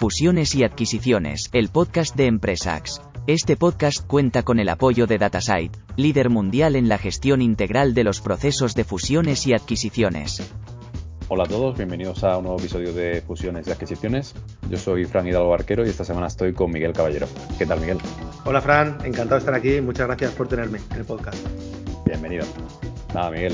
Fusiones y adquisiciones, el podcast de Empresax. Este podcast cuenta con el apoyo de Datasite, líder mundial en la gestión integral de los procesos de fusiones y adquisiciones. Hola a todos, bienvenidos a un nuevo episodio de Fusiones y Adquisiciones. Yo soy Fran Hidalgo Arquero y esta semana estoy con Miguel Caballero. ¿Qué tal, Miguel? Hola, Fran, encantado de estar aquí. Muchas gracias por tenerme en el podcast. Bienvenido. Nada, Miguel,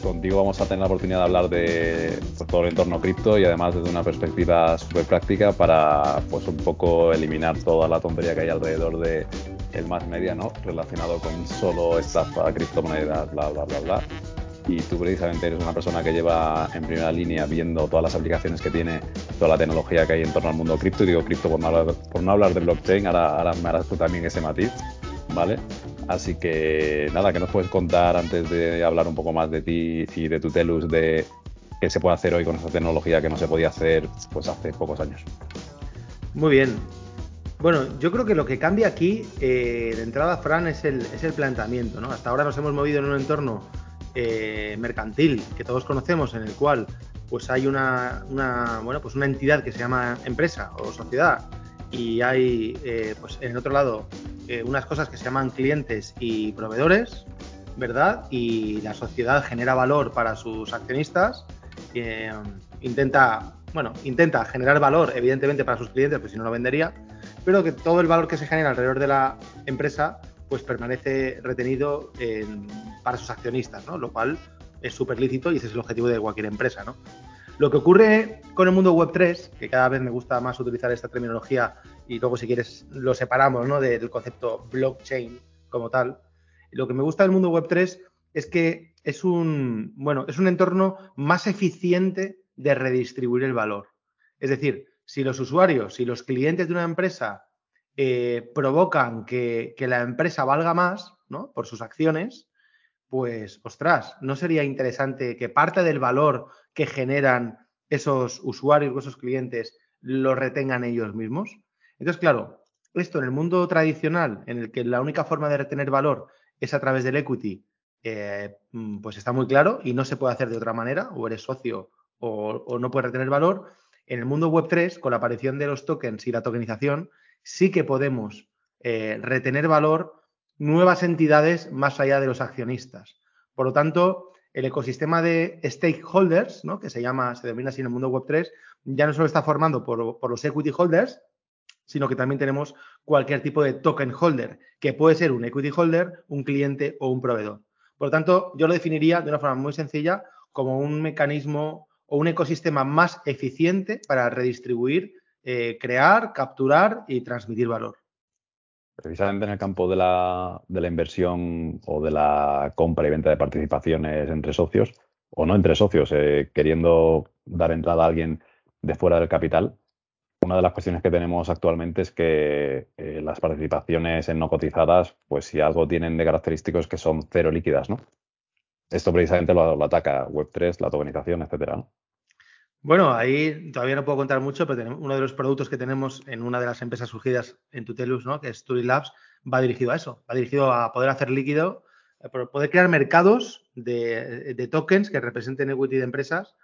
contigo vamos a tener la oportunidad de hablar de pues, todo el entorno cripto y además desde una perspectiva súper práctica para pues un poco eliminar toda la tontería que hay alrededor de el más media, ¿no? Relacionado con solo estafa, criptomonedas, bla, bla, bla, bla y tú precisamente eres una persona que lleva en primera línea viendo todas las aplicaciones que tiene, toda la tecnología que hay en torno al mundo cripto, y digo cripto por no hablar, por no hablar de blockchain, ahora, ahora me harás tú también ese matiz, ¿vale? Así que nada, ¿qué nos puedes contar antes de hablar un poco más de ti y de tu Telus de qué se puede hacer hoy con esa tecnología que no se podía hacer pues hace pocos años? Muy bien. Bueno, yo creo que lo que cambia aquí eh, de entrada, Fran, es el, es el planteamiento. ¿no? Hasta ahora nos hemos movido en un entorno eh, mercantil que todos conocemos, en el cual pues hay una, bueno, pues una entidad que se llama empresa o sociedad y hay eh, pues en el otro lado eh, unas cosas que se llaman clientes y proveedores, ¿verdad? Y la sociedad genera valor para sus accionistas, intenta, bueno, intenta generar valor evidentemente para sus clientes, pues si no lo vendería, pero que todo el valor que se genera alrededor de la empresa pues permanece retenido para sus accionistas, ¿no? Lo cual es súper lícito y ese es el objetivo de cualquier empresa, ¿no? Lo que ocurre con el mundo web 3, que cada vez me gusta más utilizar esta terminología y luego si quieres lo separamos, ¿no? del concepto blockchain como tal. Lo que me gusta del mundo web 3 es que es un, bueno, es un entorno más eficiente de redistribuir el valor. Es decir, si los usuarios, y los clientes de una empresa eh, provocan que, la empresa valga más ¿no? por sus acciones, pues, ostras, ¿no sería interesante que parte del valor que generan esos usuarios o esos clientes lo retengan ellos mismos? Entonces, claro, esto en el mundo tradicional, en el que la única forma de retener valor es a través del equity, eh, mm, pues está muy claro y no se puede hacer de otra manera, o eres socio o, no puedes retener valor. En el mundo Web3, con la aparición de los tokens y la tokenización, sí que podemos eh, retener valor nuevas entidades más allá de los accionistas. Por lo tanto, el ecosistema de stakeholders, ¿no? que se llama, se denomina así en el mundo web 3, ya no solo está formado por, por, los equity holders, sino que también tenemos cualquier tipo de token holder, que puede ser un equity holder, un cliente o un proveedor. Por lo tanto, yo lo definiría de una forma muy sencilla como un mecanismo o un ecosistema más eficiente para redistribuir eh, crear, capturar y transmitir valor. Precisamente en el campo de la, inversión o de la compra y venta de participaciones entre socios, o no entre socios, eh, queriendo dar entrada a alguien de fuera del capital, una de las cuestiones que tenemos actualmente es que eh, las participaciones en no cotizadas, pues si algo tienen de característicos que son cero líquidas, ¿no? Esto precisamente lo, lo ataca Web3, la tokenización, etcétera, ¿no? Bueno, ahí todavía no puedo contar mucho, pero uno de los productos que tenemos en una de las empresas surgidas en Tutelus, ¿no? que es Turi Labs, va dirigido a eso, va dirigido a poder hacer líquido, eh, poder crear mercados de, tokens que representen equity de empresas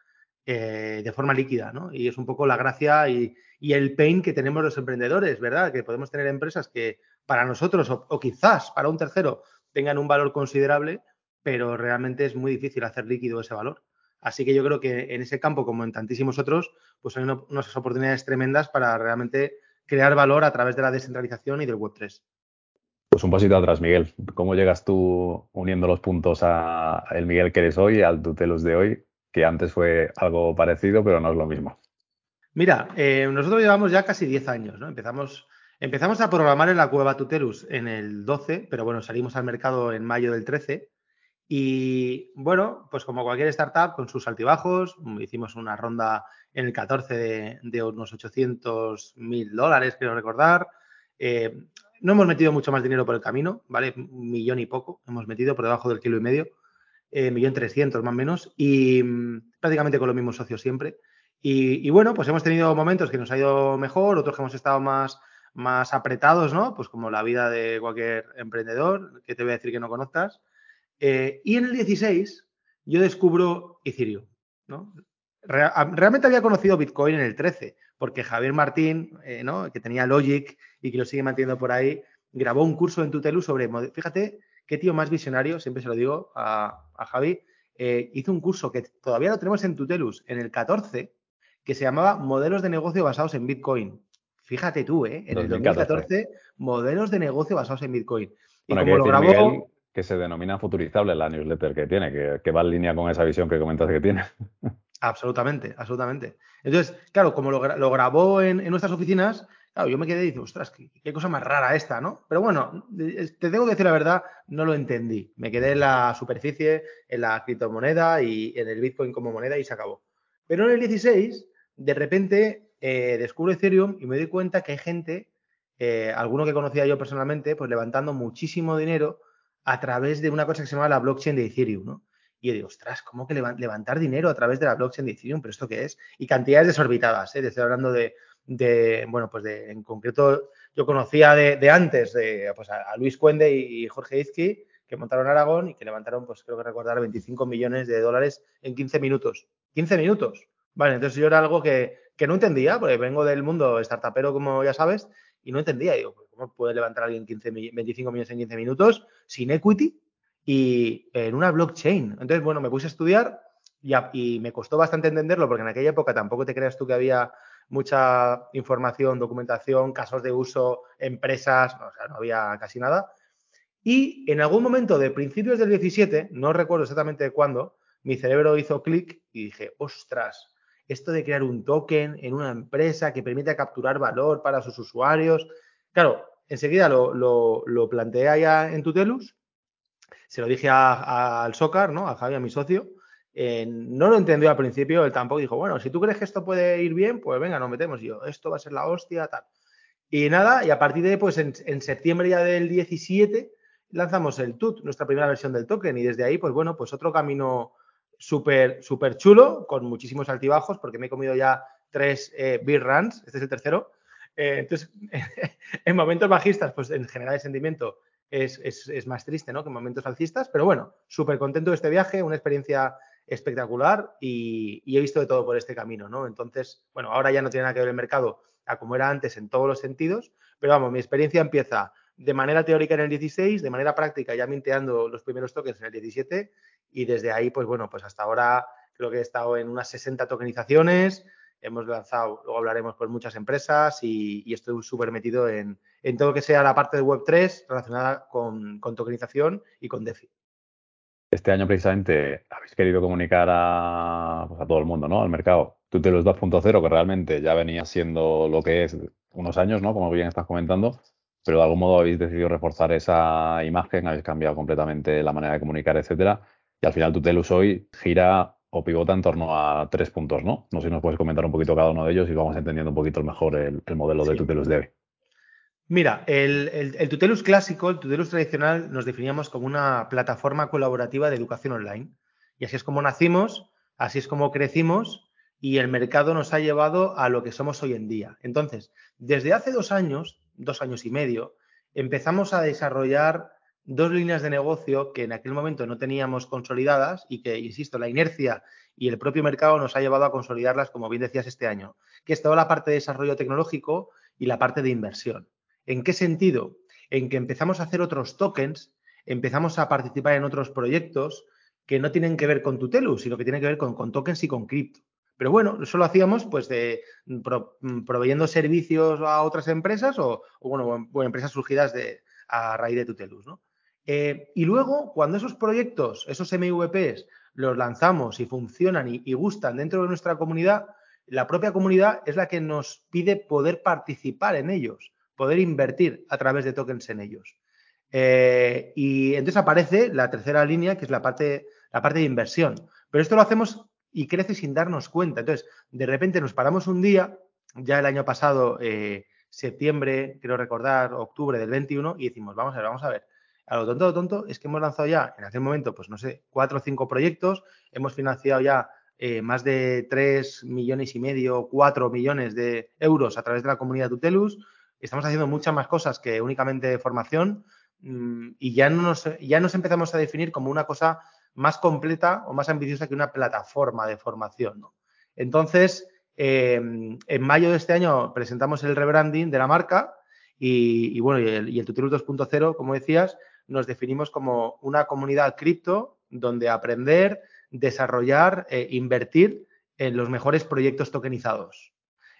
eh, de forma líquida, ¿no? Y es un poco la gracia y, el pain que tenemos los emprendedores, ¿verdad? Que podemos tener empresas que para nosotros o quizás para un tercero tengan un valor considerable, pero realmente es muy difícil hacer líquido ese valor. Así que yo creo que en ese campo, como en tantísimos otros, pues hay unas oportunidades tremendas para realmente crear valor a través de la descentralización y del Web3. Pues un pasito atrás, Miguel. ¿Cómo llegas tú uniendo los puntos a el Miguel que eres hoy, al Tutelus de hoy, que antes fue algo parecido, pero no es lo mismo? Mira, eh, nosotros llevamos ya casi 10 años, ¿no? Empezamos, empezamos a programar en la cueva Tutelus en el 12, pero bueno, salimos al mercado en mayo del 13 Y bueno, pues como cualquier startup, con sus altibajos, hicimos una ronda en el 14 de, unos 800 mil dólares, quiero recordar. Eh, no hemos metido mucho más dinero por el camino, ¿vale? Un millón y poco hemos metido por debajo del kilo y medio, eh, millón trescientos más o menos, y mm, prácticamente con los mismos socios siempre. Y, bueno, pues hemos tenido momentos que nos ha ido mejor, otros que hemos estado más, más apretados, ¿no? Pues como la vida de cualquier emprendedor, que te voy a decir que no conozcas. Eh, y en el 16 yo descubro Ethereum, ¿no? realmente había conocido Bitcoin en el 13, porque Javier Martín, eh, ¿no? que tenía Logic y que lo sigue manteniendo por ahí, grabó un curso en Tutelu sobre, fíjate, qué tío más visionario, siempre se lo digo a, Javi, eh, hizo un curso que todavía lo tenemos en Tutelus, en el 14, que se llamaba Modelos de negocio basados en Bitcoin. Fíjate tú, ¿eh? En el 2014, modelos de negocio basados en Bitcoin. Y como lo grabó... que se denomina futurizable la newsletter que tiene, que, va en línea con esa visión que comentas que tiene. Absolutamente, absolutamente. Entonces, claro, como lo, grabó en, nuestras oficinas, claro, yo me quedé y dije, ostras, qué, cosa más rara esta, ¿no? Pero bueno, te tengo que decir la verdad, no lo entendí. Me quedé en la superficie, en la criptomoneda y en el Bitcoin como moneda y se acabó. Pero en el 16, de repente, eh, descubro Ethereum y me doy cuenta que hay gente, eh, alguno que conocía yo personalmente, pues levantando muchísimo dinero a través de una cosa que se llama la blockchain de Ethereum. Y yo digo, ostras, ¿cómo que levantar dinero a través de la blockchain de Ethereum? ¿Pero esto qué es? Y cantidades desorbitadas, ¿eh? Estoy hablando de, bueno, pues de, en concreto, yo conocía de, antes de, pues a, Luis Cuende y Jorge Izqui, que montaron Aragón y que levantaron, pues creo que recordar, 25 millones de dólares en 15 minutos. 15 minutos. Vale, entonces yo era algo que, no entendía, porque vengo del mundo startupero, como ya sabes, y no entendía. Digo, ¿cómo puede levantar alguien 15, 25 millones en 15 minutos sin equity? y en una blockchain. Entonces, bueno, me puse a estudiar y, me costó bastante entenderlo porque en aquella época tampoco te creas tú que había mucha información, documentación, casos de uso, empresas, o sea, no había casi nada. Y en algún momento de principios del 17, no recuerdo exactamente cuándo, mi cerebro hizo clic y dije, ostras, esto de crear un token en una empresa que permite capturar valor para sus usuarios. Claro, enseguida lo, lo, lo planteé allá en Tutelus se lo dije al Socar, ¿no? A Javi, a mi socio. Eh, no lo entendió al principio, él tampoco dijo, bueno, si tú crees que esto puede ir bien, pues venga, nos metemos. yo, esto va a ser la hostia, tal. Y nada, y a partir de, pues en, septiembre ya del 17, lanzamos el TUT, nuestra primera versión del token. Y desde ahí, pues bueno, pues otro camino súper, súper chulo, con muchísimos altibajos, porque me he comido ya tres eh, beer runs, este es el tercero. Eh, entonces, en momentos bajistas, pues en general el sentimiento es, más triste, ¿no? Que momentos alcistas, pero bueno, súper contento de este viaje, una experiencia espectacular y, he visto de todo por este camino, ¿no? Entonces, bueno, ahora ya no tiene nada que ver el mercado a como era antes en todos los sentidos, pero vamos, mi experiencia empieza de manera teórica en el 16, de manera práctica ya minteando los primeros tokens en el 17 y desde ahí, pues bueno, pues hasta ahora creo que he estado en unas 60 tokenizaciones, hemos lanzado, luego hablaremos con muchas empresas y, estoy súper metido en, todo lo que sea la parte de Web3 relacionada con, tokenización y con DeFi. Este año precisamente habéis querido comunicar a, pues, todo el mundo, ¿no? Al mercado. Tú te los 2.0, que realmente ya venía siendo lo que es unos años, ¿no? Como bien estás comentando, pero de algún modo habéis decidido reforzar esa imagen, habéis cambiado completamente la manera de comunicar, etcétera. Y al final Tutelus hoy gira o pivota en torno a tres puntos, ¿no? No sé si nos puedes comentar un poquito cada uno de ellos y vamos entendiendo un poquito mejor el, modelo de Tutelus Dev. Mira, el, Tutelus clásico, el Tutelus tradicional, nos definíamos como una plataforma colaborativa de educación online. Y así es como nacimos, así es como crecimos y el mercado nos ha llevado a lo que somos hoy en día. Entonces, desde hace dos años, dos años y medio, empezamos a desarrollar dos líneas de negocio que en aquel momento no teníamos consolidadas y que, insisto, la inercia y el propio mercado nos ha llevado a consolidarlas, como bien decías, este año, que es toda la parte de desarrollo tecnológico y la parte de inversión. ¿En qué sentido? En que empezamos a hacer otros tokens, empezamos a participar en otros proyectos que no tienen que ver con Tutelus, sino que tienen que ver con, tokens y con cripto. Pero bueno, eso lo hacíamos pues de proveyendo servicios a otras empresas o, bueno, empresas surgidas de, a raíz de Tutelus, ¿no? Eh, y luego, cuando esos proyectos, esos MVPs, los lanzamos y funcionan y, gustan dentro de nuestra comunidad, la propia comunidad es la que nos pide poder participar en ellos, poder invertir a través de tokens en ellos. Eh, y entonces aparece la tercera línea, que es la parte, la parte de inversión. Pero esto lo hacemos y crece sin darnos cuenta. Entonces, de repente nos paramos un día, ya el año pasado, eh, septiembre, quiero recordar, octubre del 21, y decimos, vamos a ver, vamos a ver. A lo tonto, lo tonto es que hemos lanzado ya, en aquel momento, pues no sé, cuatro o cinco proyectos, hemos financiado ya eh, más de tres millones y medio, cuatro millones de euros a través de la comunidad Tutelus. Estamos haciendo muchas más cosas que únicamente formación mm, y ya, no nos, ya nos empezamos a definir como una cosa más completa o más ambiciosa que una plataforma de formación. Entonces, em, en mayo de este año presentamos el rebranding de la marca y, bueno, y el, y 2.0, como decías, nos definimos como una comunidad cripto donde aprender, desarrollar, e invertir en los mejores proyectos tokenizados.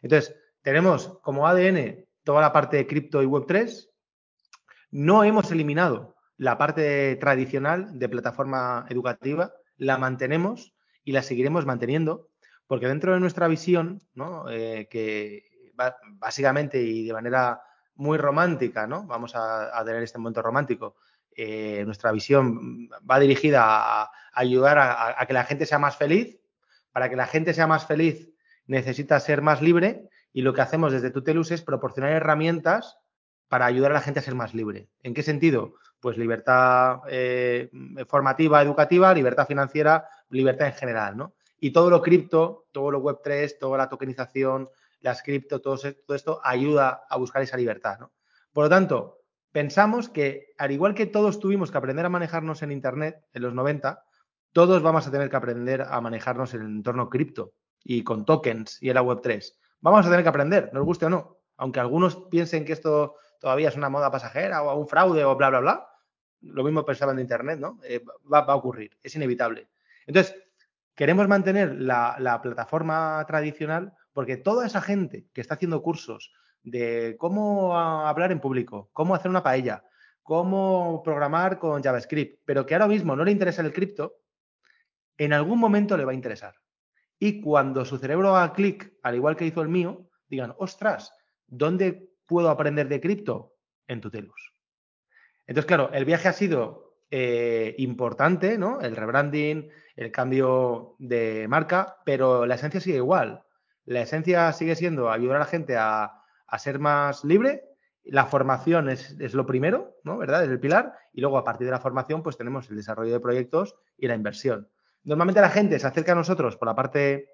Entonces, tenemos como ADN toda la parte de cripto y Web3. No hemos eliminado la parte tradicional de plataforma educativa la mantenemos y la seguiremos manteniendo, porque dentro de nuestra visión. Eh, que básicamente y de manera muy romántica, ¿no? Vamos a, tener este momento romántico. Eh, nuestra visión va dirigida a, ayudar a, que la gente sea más feliz. Para que la gente sea más feliz necesita ser más libre y lo que hacemos desde Tutelus es proporcionar herramientas para ayudar a la gente a ser más libre. ¿En qué sentido? pues libertad eh, formativa, educativa, libertad financiera, libertad en general, ¿no? Y todo lo cripto, todo lo Web3, toda la tokenización, las cripto, todo, esto ayuda a buscar esa libertad, ¿no? Por lo tanto, pensamos que al igual que todos tuvimos que aprender a manejarnos en Internet en los 90, todos vamos a tener que aprender a manejarnos en el entorno cripto y con tokens y en la Web3. Vamos a tener que aprender, nos guste o no. Aunque algunos piensen que esto todavía es una moda pasajera o un fraude o bla, bla, bla, lo mismo pensaban de Internet, ¿no? Eh, va, a ocurrir, es inevitable. Entonces, queremos mantener la, plataforma tradicional porque toda esa gente que está haciendo cursos de cómo hablar en público, cómo hacer una paella, cómo programar con JavaScript, pero que ahora mismo no le interesa el cripto, en algún momento le va a interesar. Y cuando su cerebro haga clic, al igual que hizo el mío, digan, ostras, ¿dónde puedo aprender de cripto? En Tutelus. Entonces, claro, el viaje ha sido eh, importante, ¿no? El rebranding, el cambio de marca, pero la esencia sigue igual. La esencia sigue siendo ayudar a la gente a, ser más libre. La formación es, lo primero, ¿no? ¿Verdad? Es el pilar. Y luego, a partir de la formación, pues tenemos el desarrollo de proyectos y la inversión. Normalmente la gente se acerca a nosotros por la parte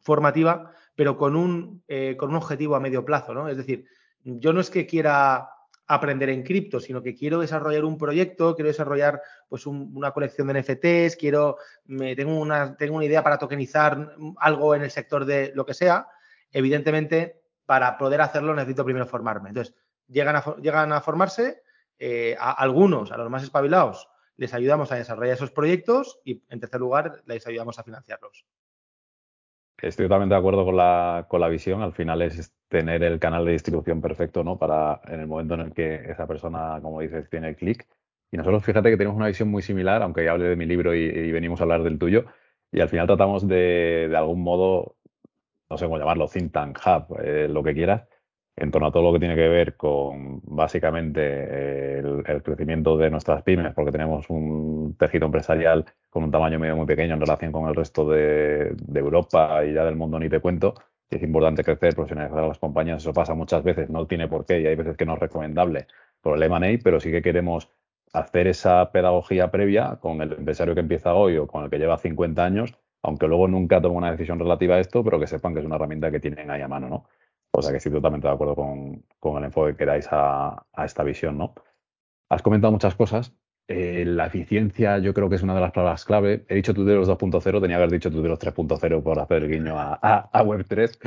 formativa, pero con un, eh, con un objetivo a medio plazo, ¿no? Es decir, yo no es que quiera aprender en cripto, sino que quiero desarrollar un proyecto, quiero desarrollar pues una colección de NFTs, quiero, me, tengo, una, tengo una idea para tokenizar algo en el sector de lo que sea. Evidentemente, para poder hacerlo necesito primero formarme. Entonces, llegan a, llegan a formarse, eh, a algunos, a los más espabilados, les ayudamos a desarrollar esos proyectos y, en tercer lugar, les ayudamos a financiarlos. Estoy totalmente de acuerdo con la, con la visión. Al final es tener el canal de distribución perfecto, ¿no? Para en el momento en el que esa persona, como dices, tiene el clic. Y nosotros, fíjate que tenemos una visión muy similar, aunque ya hablé de mi libro y, venimos a hablar del tuyo. Y al final tratamos de, de algún modo, no sé cómo llamarlo, think tank, hub, eh, lo que quieras, en torno a todo lo que tiene que ver con básicamente el, crecimiento de nuestras pymes, porque tenemos un tejido empresarial con un tamaño medio muy pequeño en relación con el resto de, Europa y ya del mundo ni te cuento. es importante crecer, profesionalizar a las compañías, eso pasa muchas veces, no tiene por qué y hay veces que no es recomendable por el M&A, pero sí que queremos hacer esa pedagogía previa con el empresario que empieza hoy o con el que lleva 50 años, aunque luego nunca tome una decisión relativa a esto, pero que sepan que es una herramienta que tienen ahí a mano, ¿no? O sea que estoy totalmente de acuerdo con, el enfoque que dais a, esta visión, ¿no? Has comentado muchas cosas. Eh, la eficiencia yo creo que es una de las palabras clave. He dicho Tuteros 2.0, tenía que haber dicho Tuteros 3.0 por hacer el guiño a, Web3,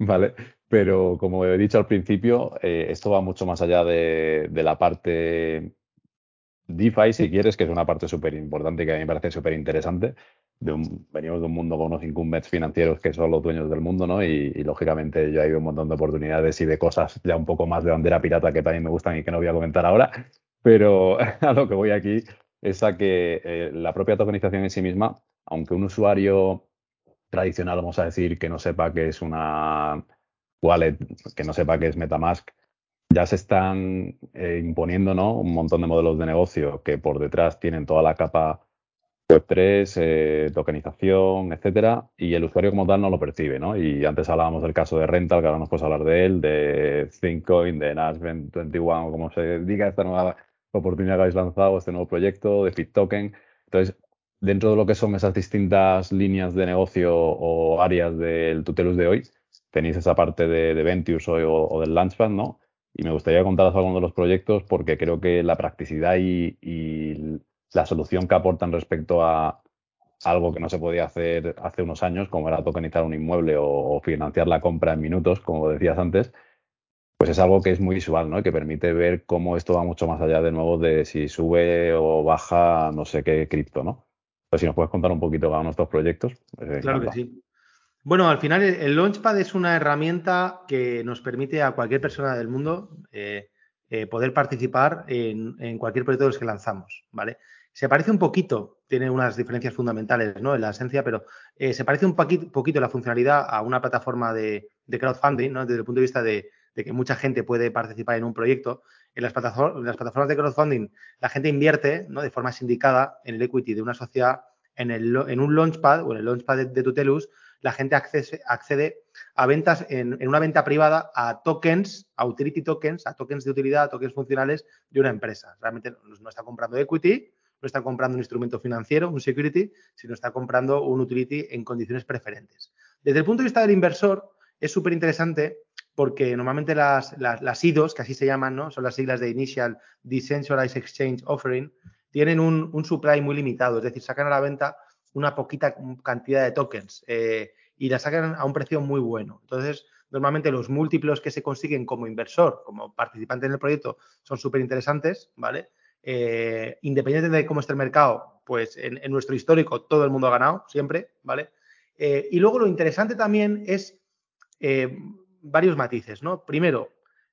¿vale? Pero como he dicho al principio, eh, esto va mucho más allá de, de la parte DeFi, si quieres, que es una parte súper importante que a mí me parece súper interesante. Venimos de un mundo con unos incumbents financieros que son los dueños del mundo, ¿no? Y, lógicamente yo ido un montón de oportunidades y de cosas ya un poco más de bandera pirata que también me gustan y que no voy a comentar ahora. Pero a lo que voy aquí es a que eh, la propia tokenización en sí misma, aunque un usuario tradicional, vamos a decir, que no sepa que es una wallet, que no sepa que es Metamask, ya se están eh, imponiendo ¿no? un montón de modelos de negocio que por detrás tienen toda la capa Web3, eh, tokenización, etcétera, y el usuario como tal no lo percibe, ¿no? Y antes hablábamos del caso de Rental, que ahora nos puedes hablar de él, de ThinkCoin, de Nash 21, o como se diga esta nueva oportunidad que habéis lanzado, este nuevo proyecto de FitToken. Entonces, dentro de lo que son esas distintas líneas de negocio o áreas del Tutelus de hoy, tenéis esa parte de, de Ventures o, o, del Launchpad, ¿no? Y me gustaría contaros algunos de los proyectos porque creo que la practicidad y, y la solución que aportan respecto a algo que no se podía hacer hace unos años, como era tokenizar un inmueble o, financiar la compra en minutos, como decías antes, pues es algo que es muy visual, ¿no? Y que permite ver cómo esto va mucho más allá de nuevo de si sube o baja no sé qué cripto, ¿no? Pues si nos puedes contar un poquito cada uno de estos proyectos. Pues claro que sí. Bueno, al final el Launchpad es una herramienta que nos permite a cualquier persona del mundo eh, eh, poder participar en, en, cualquier proyecto de los que lanzamos, ¿vale? Se parece un poquito, tiene unas diferencias fundamentales ¿no? en la esencia, pero eh, se parece un poquito, la funcionalidad a una plataforma de, crowdfunding, ¿no? desde el punto de vista de, que mucha gente puede participar en un proyecto. En las, plataformas, de crowdfunding, la gente invierte ¿no? de forma sindicada en el equity de una sociedad en, un launchpad o en el launchpad de, de Tutelus, la gente accede, a ventas en, en, una venta privada a tokens, a utility tokens, a tokens de utilidad, a tokens funcionales de una empresa. Realmente no está comprando equity, no está comprando un instrumento financiero, un security, sino está comprando un utility en condiciones preferentes. Desde el punto de vista del inversor, es súper interesante porque normalmente las, las, las, IDOs, que así se llaman, ¿no? son las siglas de Initial Decentralized Exchange Offering, tienen un, supply muy limitado, es decir, sacan a la venta una poquita cantidad de tokens eh, y la sacan a un precio muy bueno. Entonces, normalmente los múltiplos que se consiguen como inversor, como participante en el proyecto, son súper interesantes, ¿vale? Eh, independiente de cómo esté el mercado, pues en, nuestro histórico todo el mundo ha ganado, siempre, ¿vale? Eh, y luego lo interesante también es eh, varios matices, ¿no? Primero,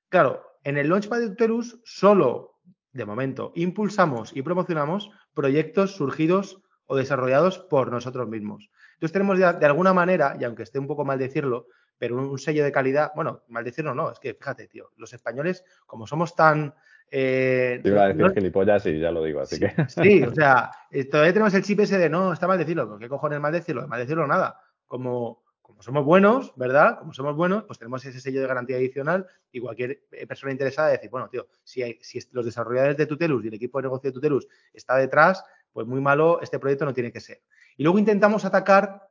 claro, en el Launchpad de Tutelus solo, de momento, impulsamos y promocionamos proyectos surgidos o desarrollados por nosotros mismos. Entonces tenemos de, alguna manera, y aunque esté un poco mal decirlo, pero un, sello de calidad, bueno, mal decirlo no, es que fíjate, tío, los españoles, como somos tan... Eh, Te iba a decir no, gilipollas y ya lo digo, así sí, que... Sí, o sea, eh, todavía tenemos el chip ese de no, está mal decirlo, ¿qué cojones mal decirlo? Mal decirlo nada. Como, como somos buenos, ¿verdad? Como somos buenos, pues tenemos ese sello de garantía adicional y cualquier eh, persona interesada de decir, bueno, tío, si, hay, si los desarrolladores de Tutelus y el equipo de negocio de Tutelus está detrás, pues muy malo este proyecto no tiene que ser. Y luego intentamos atacar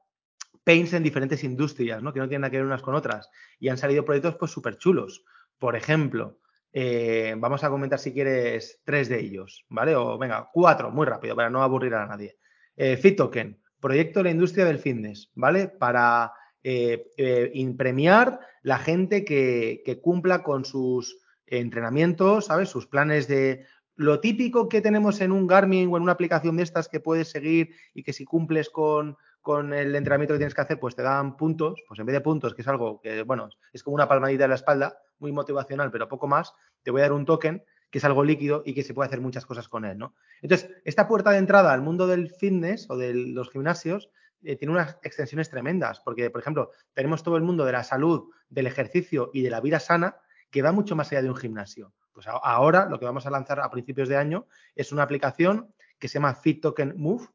paints en diferentes industrias, ¿no? Que no tienen nada que ver unas con otras. Y han salido proyectos pues súper chulos. Por ejemplo, eh, vamos a comentar si quieres tres de ellos, ¿vale? O venga, cuatro, muy rápido, para no aburrir a nadie. Eh, FitToken, proyecto de la industria del fitness, ¿vale? Para eh, eh, premiar la gente que, que, cumpla con sus entrenamientos, ¿sabes? Sus planes de... Lo típico que tenemos en un Garmin o en una aplicación de estas que puedes seguir y que si cumples con, con el entrenamiento que tienes que hacer, pues te dan puntos, pues en vez de puntos, que es algo que, bueno, es como una palmadita en la espalda, muy motivacional, pero poco más, te voy a dar un token que es algo líquido y que se puede hacer muchas cosas con él, ¿no? Entonces, esta puerta de entrada al mundo del fitness o de los gimnasios eh, tiene unas extensiones tremendas, porque, por ejemplo, tenemos todo el mundo de la salud, del ejercicio y de la vida sana que va mucho más allá de un gimnasio. Pues ahora lo que vamos a lanzar a principios de año es una aplicación que se llama Fit Token Move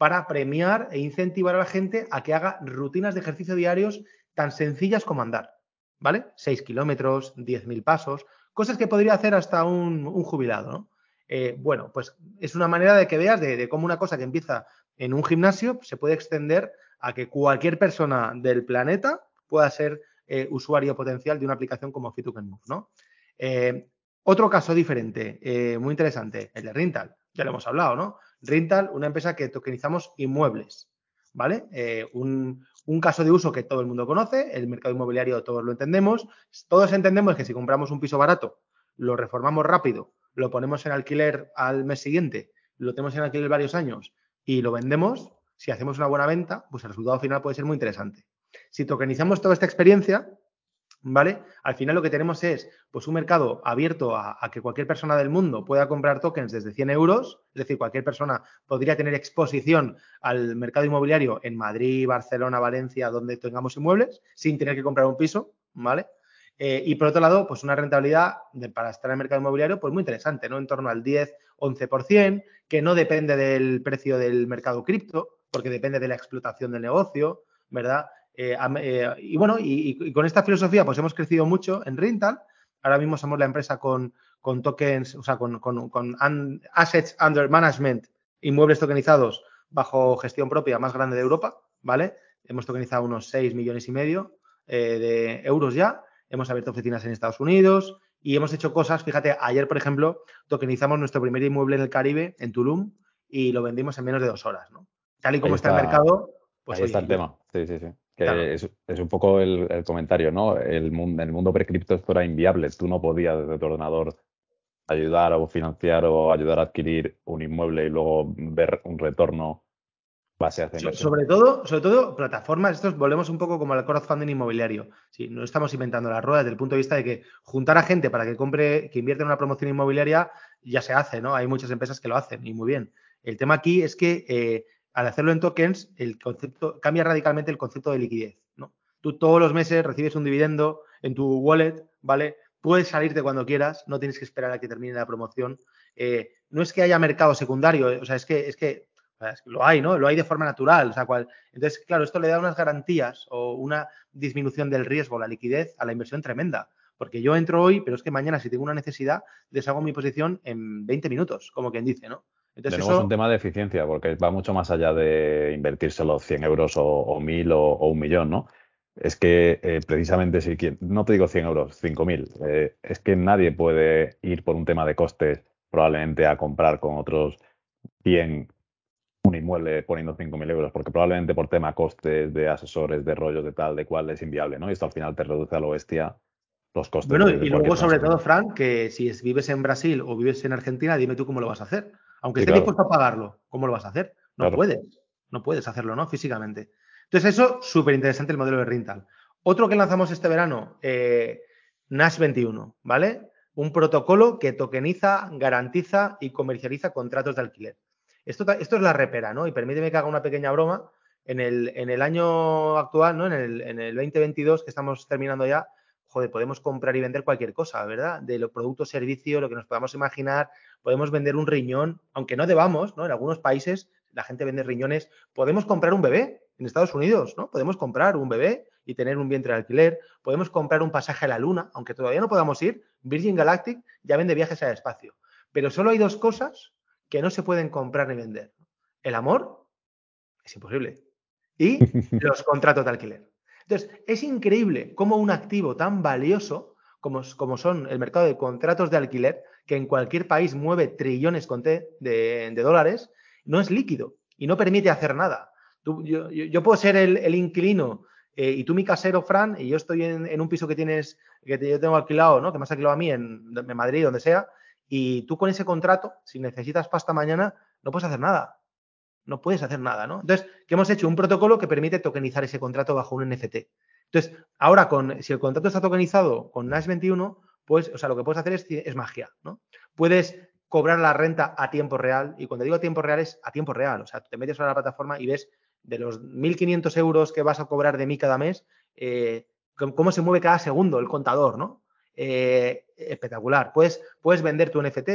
para premiar e incentivar a la gente a que haga rutinas de ejercicio diarios tan sencillas como andar, ¿vale? 6 kilómetros, 10.000 pasos, cosas que podría hacer hasta un, jubilado. Eh, bueno, pues es una manera de que veas de, cómo una cosa que empieza en un gimnasio se puede extender a que cualquier persona del planeta pueda ser eh, usuario potencial de una aplicación como Fit Move. Eh, otro caso diferente, muy interesante, el de Rental, ya lo hemos hablado, ¿no? Rental, una empresa que tokenizamos inmuebles, ¿vale? Un, un, caso de uso que todo el mundo conoce, el mercado inmobiliario todos lo entendemos, todos entendemos que si compramos un piso barato, lo reformamos rápido, lo ponemos en alquiler al mes siguiente, lo tenemos en alquiler varios años y lo vendemos, si hacemos una buena venta, pues el resultado final puede ser muy interesante. Si tokenizamos toda esta experiencia, ¿vale? Al final lo que tenemos es pues un mercado abierto a, que cualquier persona del mundo pueda comprar tokens desde 100 euros, es decir, cualquier persona podría tener exposición al mercado inmobiliario en Madrid, Barcelona, Valencia, donde tengamos inmuebles, sin tener que comprar un piso, ¿vale? Eh, y por otro lado, pues una rentabilidad para estar en el mercado inmobiliario, pues muy interesante, ¿no? En torno al 10, 11%, que no depende del precio del mercado cripto, porque depende de la explotación del negocio, ¿verdad? Eh, eh, y bueno, y, con esta filosofía, pues hemos crecido mucho en Rental. Ahora mismo somos la empresa con, con tokens, o sea, con, con assets under management, inmuebles tokenizados bajo gestión propia más grande de Europa, ¿vale? Hemos tokenizado unos 6 millones y medio de euros ya hemos abierto oficinas en Estados Unidos y hemos hecho cosas. Fíjate, ayer, por ejemplo, tokenizamos nuestro primer inmueble en el Caribe, en Tulum, y lo vendimos en menos de dos horas, ¿no? Tal y como está, el mercado, pues. Ahí está el tema. Sí, sí, sí. Es, un poco el, comentario, ¿no? El mundo, el mundo pre-cripto esto era inviable. Tú no podías desde tu ordenador ayudar o financiar o ayudar a adquirir un inmueble y luego ver un retorno sobre todo, sobre todo, plataformas, estos volvemos un poco como al crowdfunding inmobiliario. Sí, no estamos inventando la rueda desde el punto de vista de que juntar a gente para que compre, que invierta en una promoción inmobiliaria, ya se hace, ¿no? Hay muchas empresas que lo hacen y muy bien. El tema aquí es que eh, al hacerlo en tokens, el concepto cambia radicalmente el concepto de liquidez, ¿no? Tú todos los meses recibes un dividendo en tu wallet, ¿vale? Puedes salirte cuando quieras, no tienes que esperar a que termine la promoción. Eh, no es que haya mercado secundario, o sea, es que, es que lo hay, ¿no? Lo hay de forma natural. O sea, cual... Entonces, claro, esto le da unas garantías o una disminución del riesgo, la liquidez, a la inversión tremenda. Porque yo entro hoy, pero es que mañana, si tengo una necesidad, deshago mi posición en 20 minutos, como quien dice, ¿no? Entonces, es un tema de eficiencia, porque va mucho más allá de invertírselo 100 euros o, 1000 o, un millón, ¿no? Es que eh, precisamente si no te digo 100 euros, 5000, eh, es que nadie puede ir por un tema de costes probablemente a comprar con otros 100 un inmueble poniendo 5.000 euros, porque probablemente por tema costes de asesores, de rollos, de tal, de cual es inviable, ¿no? Y esto al final te reduce a lo bestia los costes. Bueno, y luego sobre todo, Frank, que si vives en Brasil o vives en Argentina, dime tú cómo lo vas a hacer. Aunque estés dispuesto a pagarlo, ¿cómo lo vas a hacer? No puedes, no puedes hacerlo, ¿no? Físicamente. Entonces eso, súper interesante el modelo de Rental. Otro que lanzamos este verano, eh, Nash 21, ¿vale? Un protocolo que tokeniza, garantiza y comercializa contratos de alquiler. Esto, es la repera, ¿no? Y permíteme que haga una pequeña broma. En el, en el año actual, ¿no? En el, en el 2022, que estamos terminando ya, joder, podemos comprar y vender cualquier cosa, ¿verdad? De los productos, servicios, lo que nos podamos imaginar. Podemos vender un riñón, aunque no debamos, ¿no? En algunos países la gente vende riñones. Podemos comprar un bebé en Estados Unidos, ¿no? Podemos comprar un bebé y tener un vientre de alquiler. Podemos comprar un pasaje a la Luna, aunque todavía no podamos ir. Virgin Galactic ya vende viajes al espacio. Pero solo hay dos cosas que no se pueden comprar ni vender. El amor es imposible. Y los contratos de alquiler. Entonces, es increíble cómo un activo tan valioso como, son el mercado de contratos de alquiler, que en cualquier país mueve trillones de, dólares, no es líquido y no permite hacer nada. yo, puedo ser el, inquilino eh, y tú mi casero, Fran, y yo estoy en, un piso que tienes, que yo tengo alquilado, ¿no? que me has alquilado a mí en, en Madrid, donde sea, y tú con ese contrato, si necesitas pasta mañana, no puedes hacer nada. No puedes hacer nada, ¿no? Entonces, ¿qué hemos hecho? Un protocolo que permite tokenizar ese contrato bajo un NFT. Entonces, ahora, con, si el contrato está tokenizado con Nash 21, pues, o sea, lo que puedes hacer es, magia, ¿no? Puedes cobrar la renta a tiempo real, y cuando digo a tiempo real es a tiempo real, o sea, te metes a la plataforma y ves de los 1.500 euros que vas a cobrar de mí cada mes, eh, cómo se mueve cada segundo el contador, ¿no? Eh, espectacular. Puedes, puedes vender tu NFT,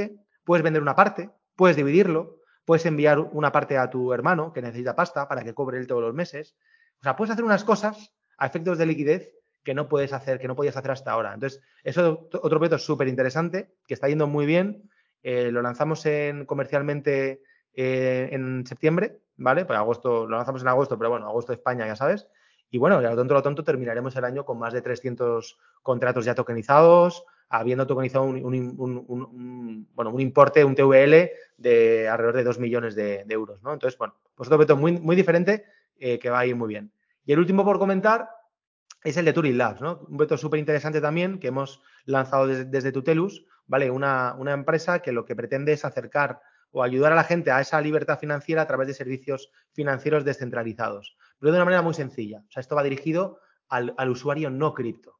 puedes vender una parte, puedes dividirlo, puedes enviar una parte a tu hermano que necesita pasta para que cobre él todos los meses. O sea, puedes hacer unas cosas a efectos de liquidez que no puedes hacer, que no podías hacer hasta ahora. Entonces, eso es otro proyecto súper interesante, que está yendo muy bien. Eh, lo lanzamos en, comercialmente eh, en septiembre, ¿vale? Pues agosto, lo lanzamos en agosto, pero bueno, agosto de España, ya sabes. Y bueno, ya lo tonto, lo tonto, terminaremos el año con más de 300 contratos ya tokenizados, habiendo tokenizado un, bueno, un importe, un TVL de alrededor de 2 millones de, euros, ¿no? Entonces, bueno, pues otro veto muy, muy diferente eh, que va a ir muy bien. Y el último por comentar es el de Turing Labs, ¿no? Un veto súper interesante también que hemos lanzado desde, Tutelus, ¿vale? Una, una empresa que lo que pretende es acercar o ayudar a la gente a esa libertad financiera a través de servicios financieros descentralizados, pero de una manera muy sencilla. O sea, esto va dirigido al, al usuario no cripto.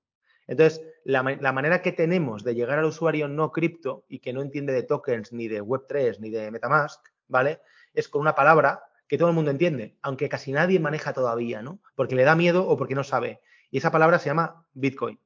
Entonces, la, manera que tenemos de llegar al usuario no cripto y que no entiende de tokens, ni de Web3, ni de Metamask, ¿vale? Es con una palabra que todo el mundo entiende, aunque casi nadie maneja todavía, ¿no? Porque le da miedo o porque no sabe. Y esa palabra se llama Bitcoin.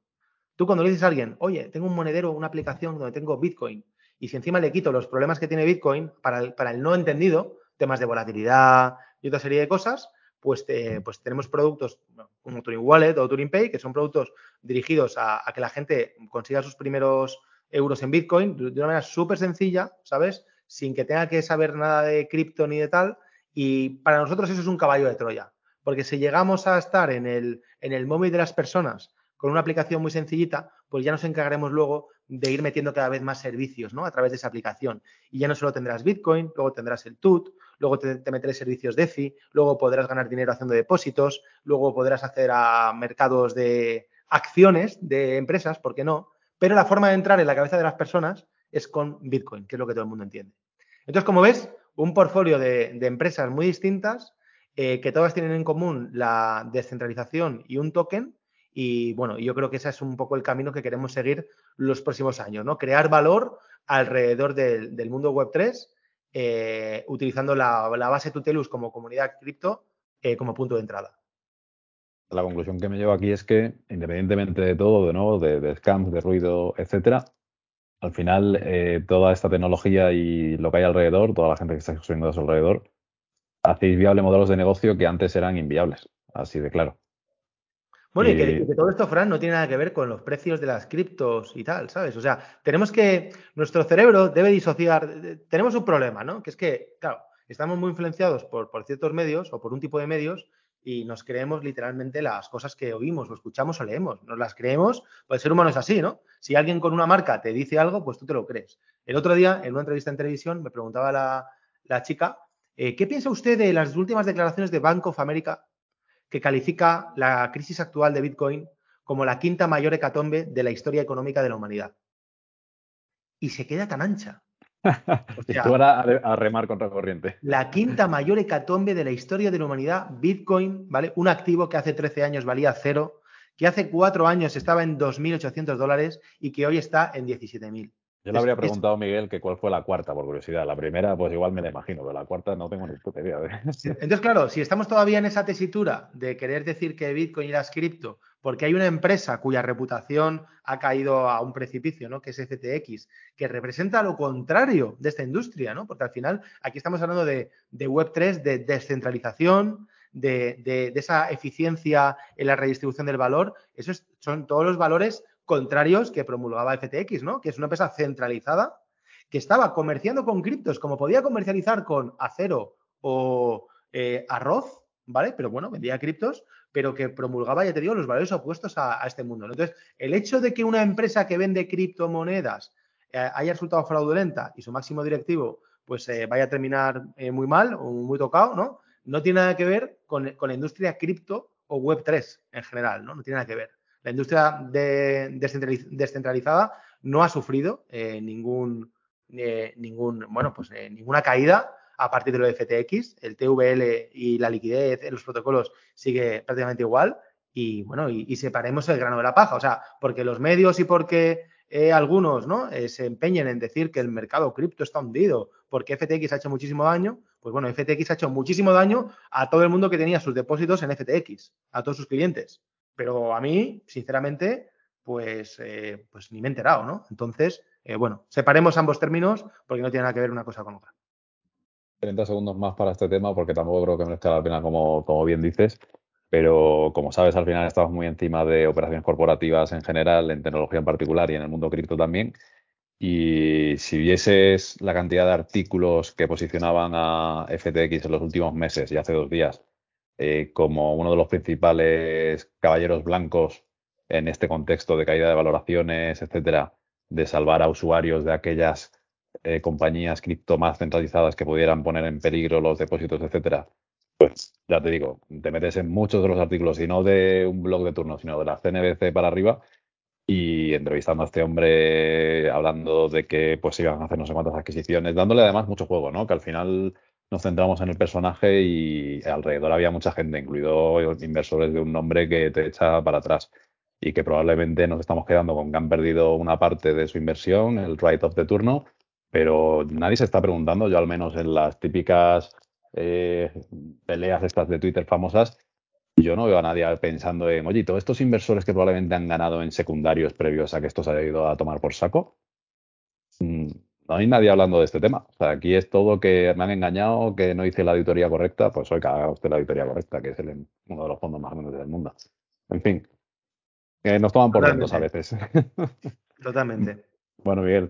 Tú cuando le dices a alguien, oye, tengo un monedero, una aplicación donde tengo Bitcoin, y si encima le quito los problemas que tiene Bitcoin para el, para el no entendido, temas de volatilidad y otra serie de cosas, pues, pues tenemos productos como Turing Wallet o Turing Pay, que son productos dirigidos a, que la gente consiga sus primeros euros en Bitcoin de una manera súper sencilla, ¿sabes? Sin que tenga que saber nada de cripto ni de tal. Y para nosotros eso es un caballo de Troya. Porque si llegamos a estar en el, en el móvil de las personas con una aplicación muy sencillita, pues ya nos encargaremos luego de ir metiendo cada vez más servicios ¿no? a través de esa aplicación. Y ya no solo tendrás Bitcoin, luego tendrás el TUT, luego te, te meterás servicios DeFi, luego podrás ganar dinero haciendo depósitos, luego podrás hacer a mercados de acciones de empresas, ¿por qué no? Pero la forma de entrar en la cabeza de las personas es con Bitcoin, que es lo que todo el mundo entiende. Entonces, como ves, un portfolio de, empresas muy distintas eh, que todas tienen en común la descentralización y un token. Y bueno, yo creo que ese es un poco el camino que queremos seguir los próximos años, ¿no? Crear valor alrededor del, del mundo web 3, eh, utilizando la, base Tutelus como comunidad cripto eh, como punto de entrada la conclusión que me llevo aquí es que, independientemente de todo, de nuevo, de, de scams, de ruido, etcétera, al final eh, toda esta tecnología y lo que hay alrededor, toda la gente que está construyendo a su alrededor, hacéis viable modelos de negocio que antes eran inviables, así de claro. Bueno, y, y, que, todo esto, Fran, no tiene nada que ver con los precios de las criptos y tal, ¿sabes? O sea, tenemos que, nuestro cerebro debe disociar, tenemos un problema, ¿no? Que es que, claro, estamos muy influenciados por, por ciertos medios o por un tipo de medios y nos creemos literalmente las cosas que oímos, o escuchamos o leemos. Nos las creemos, pues el ser humano es así, ¿no? Si alguien con una marca te dice algo, pues tú te lo crees. El otro día, en una entrevista en televisión, me preguntaba la, la chica, eh, ¿qué piensa usted de las últimas declaraciones de Bank of America que califica la crisis actual de Bitcoin como la quinta mayor hecatombe de la historia económica de la humanidad? Y se queda tan ancha. O sea, tú a, a, remar contra corriente. La quinta mayor hecatombe de la historia de la humanidad, Bitcoin, ¿vale? Un activo que hace 13 años valía cero, que hace cuatro años estaba en 2.800 dólares y que hoy está en 17.000. Yo le habría preguntado a Miguel que cuál fue la cuarta, por curiosidad. La primera, pues igual me la imagino, pero la cuarta no tengo ni puta idea. Entonces, claro, si estamos todavía en esa tesitura de querer decir que Bitcoin era cripto, porque hay una empresa cuya reputación ha caído a un precipicio, ¿no? Que es FTX, que representa lo contrario de esta industria, ¿no? Porque al final aquí estamos hablando de, de Web3, de descentralización, de, de, de, esa eficiencia en la redistribución del valor. Esos son todos los valores contrarios que promulgaba FTX, ¿no? Que es una empresa centralizada que estaba comerciando con criptos como podía comercializar con acero o eh, arroz, ¿vale? Pero bueno, vendía criptos, pero que promulgaba, ya te digo, los valores opuestos a, este mundo. Entonces, el hecho de que una empresa que vende criptomonedas eh, haya resultado fraudulenta y su máximo directivo pues eh, vaya a terminar muy mal o muy tocado, ¿no? No tiene nada que ver con, con la industria cripto o Web3 en general, ¿no? No tiene nada que ver. La industria de, descentralizada no ha sufrido eh, ningún, eh, ningún, bueno, pues, eh, ninguna caída a partir de lo de FTX. El TVL y la liquidez en los protocolos sigue prácticamente igual. Y bueno, y, y, separemos el grano de la paja. O sea, porque los medios y porque algunos ¿no? Se empeñen en decir que el mercado cripto está hundido porque FTX ha hecho muchísimo daño, pues bueno, FTX ha hecho muchísimo daño a todo el mundo que tenía sus depósitos en FTX, a todos sus clientes. Pero a mí, sinceramente, pues, eh, pues ni me he enterado, ¿no? Entonces, eh, bueno, separemos ambos términos porque no tiene nada que ver una cosa con otra. 30 segundos más para este tema porque tampoco creo que merezca la pena, como, como bien dices. Pero como sabes, al final estamos muy encima de operaciones corporativas en general, en tecnología en particular y en el mundo cripto también. Y si vieses la cantidad de artículos que posicionaban a FTX en los últimos meses y hace dos días eh, como uno de los principales caballeros blancos en este contexto de caída de valoraciones, etcétera, de salvar a usuarios de aquellas eh, compañías cripto más centralizadas que pudieran poner en peligro los depósitos, etcétera. Pues ya te digo, te metes en muchos de los artículos y no de un blog de turno, sino de la CNBC para arriba y entrevistando a este hombre hablando de que pues iban a hacer no sé cuántas adquisiciones, dándole además mucho juego, ¿no? Que al final nos centramos en el personaje y alrededor había mucha gente, incluido inversores de un nombre que te echa para atrás y que probablemente nos estamos quedando con que han perdido una parte de su inversión, el write-off de turno, pero nadie se está preguntando, yo al menos en las típicas eh, peleas estas de Twitter famosas, yo no veo a nadie pensando en, oye, todos estos inversores que probablemente han ganado en secundarios previos a que esto se haya ido a tomar por saco, mm, no hay nadie hablando de este tema. O sea, aquí es todo que me han engañado, que no hice la auditoría correcta, pues hoy que haga usted la auditoría correcta, que es el, uno de los fondos más grandes del mundo. En fin, que nos toman por lentos a veces. Totalmente. bueno, Miguel,